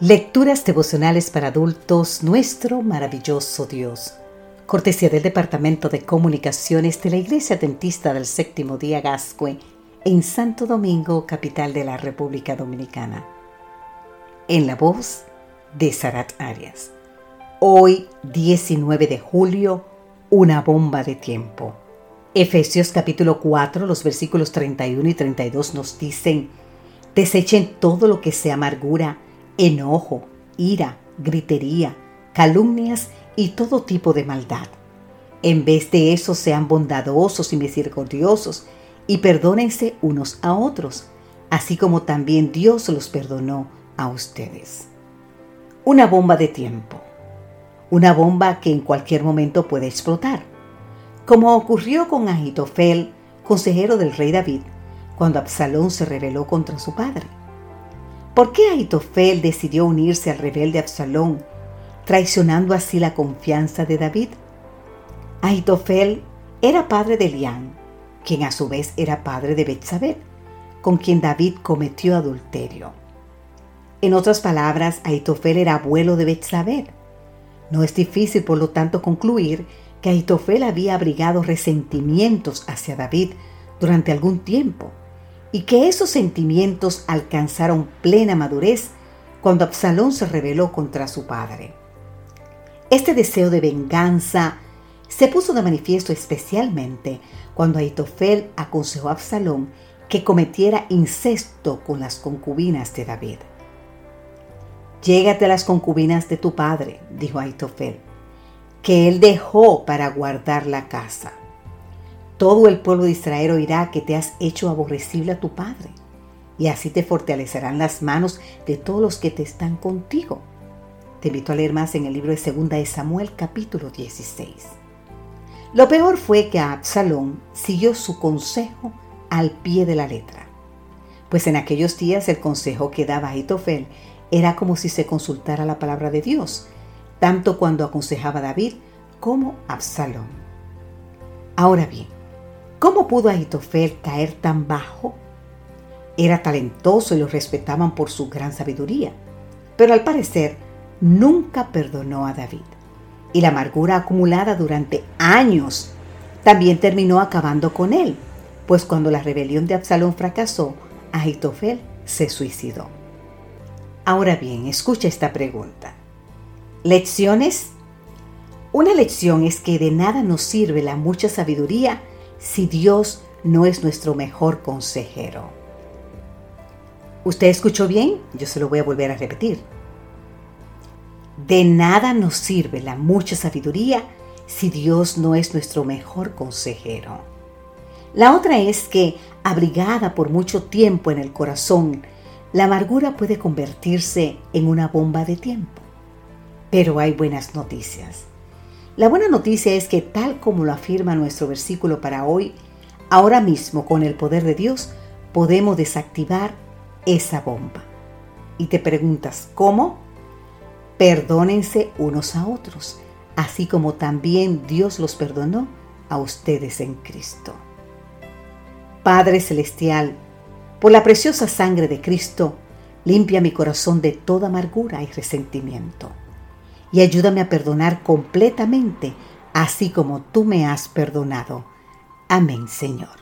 Lecturas devocionales para adultos, nuestro maravilloso Dios. Cortesía del Departamento de Comunicaciones de la Iglesia Dentista del Séptimo Día Gascue en Santo Domingo, capital de la República Dominicana. En la voz de Sarat Arias. Hoy, 19 de julio, una bomba de tiempo. Efesios capítulo 4, los versículos 31 y 32 nos dicen, desechen todo lo que sea amargura, enojo, ira, gritería, calumnias y todo tipo de maldad. En vez de eso sean bondadosos y misericordiosos y perdónense unos a otros, así como también Dios los perdonó a ustedes. Una bomba de tiempo. Una bomba que en cualquier momento puede explotar como ocurrió con Ahitofel, consejero del rey David, cuando Absalón se rebeló contra su padre. ¿Por qué Ahitofel decidió unirse al rebelde Absalón, traicionando así la confianza de David? Ahitofel era padre de Elián, quien a su vez era padre de Betsabé, con quien David cometió adulterio. En otras palabras, Ahitofel era abuelo de Betsabé. No es difícil, por lo tanto, concluir que Aitofel había abrigado resentimientos hacia David durante algún tiempo y que esos sentimientos alcanzaron plena madurez cuando Absalón se rebeló contra su padre. Este deseo de venganza se puso de manifiesto especialmente cuando Aitofel aconsejó a Absalón que cometiera incesto con las concubinas de David. Llégate a las concubinas de tu padre, dijo Aitofel, que él dejó para guardar la casa. Todo el pueblo de Israel oirá que te has hecho aborrecible a tu padre, y así te fortalecerán las manos de todos los que te están contigo. Te invito a leer más en el libro de Segunda de Samuel capítulo 16. Lo peor fue que Absalón siguió su consejo al pie de la letra, pues en aquellos días el consejo que daba Aitofel era como si se consultara la palabra de Dios, tanto cuando aconsejaba a David como a Absalón. Ahora bien, ¿cómo pudo Ahitofel caer tan bajo? Era talentoso y lo respetaban por su gran sabiduría, pero al parecer nunca perdonó a David. Y la amargura acumulada durante años también terminó acabando con él, pues cuando la rebelión de Absalón fracasó, Ahitofel se suicidó. Ahora bien, escucha esta pregunta. Lecciones. Una lección es que de nada nos sirve la mucha sabiduría si Dios no es nuestro mejor consejero. ¿Usted escuchó bien? Yo se lo voy a volver a repetir. De nada nos sirve la mucha sabiduría si Dios no es nuestro mejor consejero. La otra es que, abrigada por mucho tiempo en el corazón, la amargura puede convertirse en una bomba de tiempo. Pero hay buenas noticias. La buena noticia es que tal como lo afirma nuestro versículo para hoy, ahora mismo con el poder de Dios podemos desactivar esa bomba. Y te preguntas, ¿cómo? Perdónense unos a otros, así como también Dios los perdonó a ustedes en Cristo. Padre Celestial, por la preciosa sangre de Cristo, limpia mi corazón de toda amargura y resentimiento y ayúdame a perdonar completamente, así como tú me has perdonado. Amén, Señor.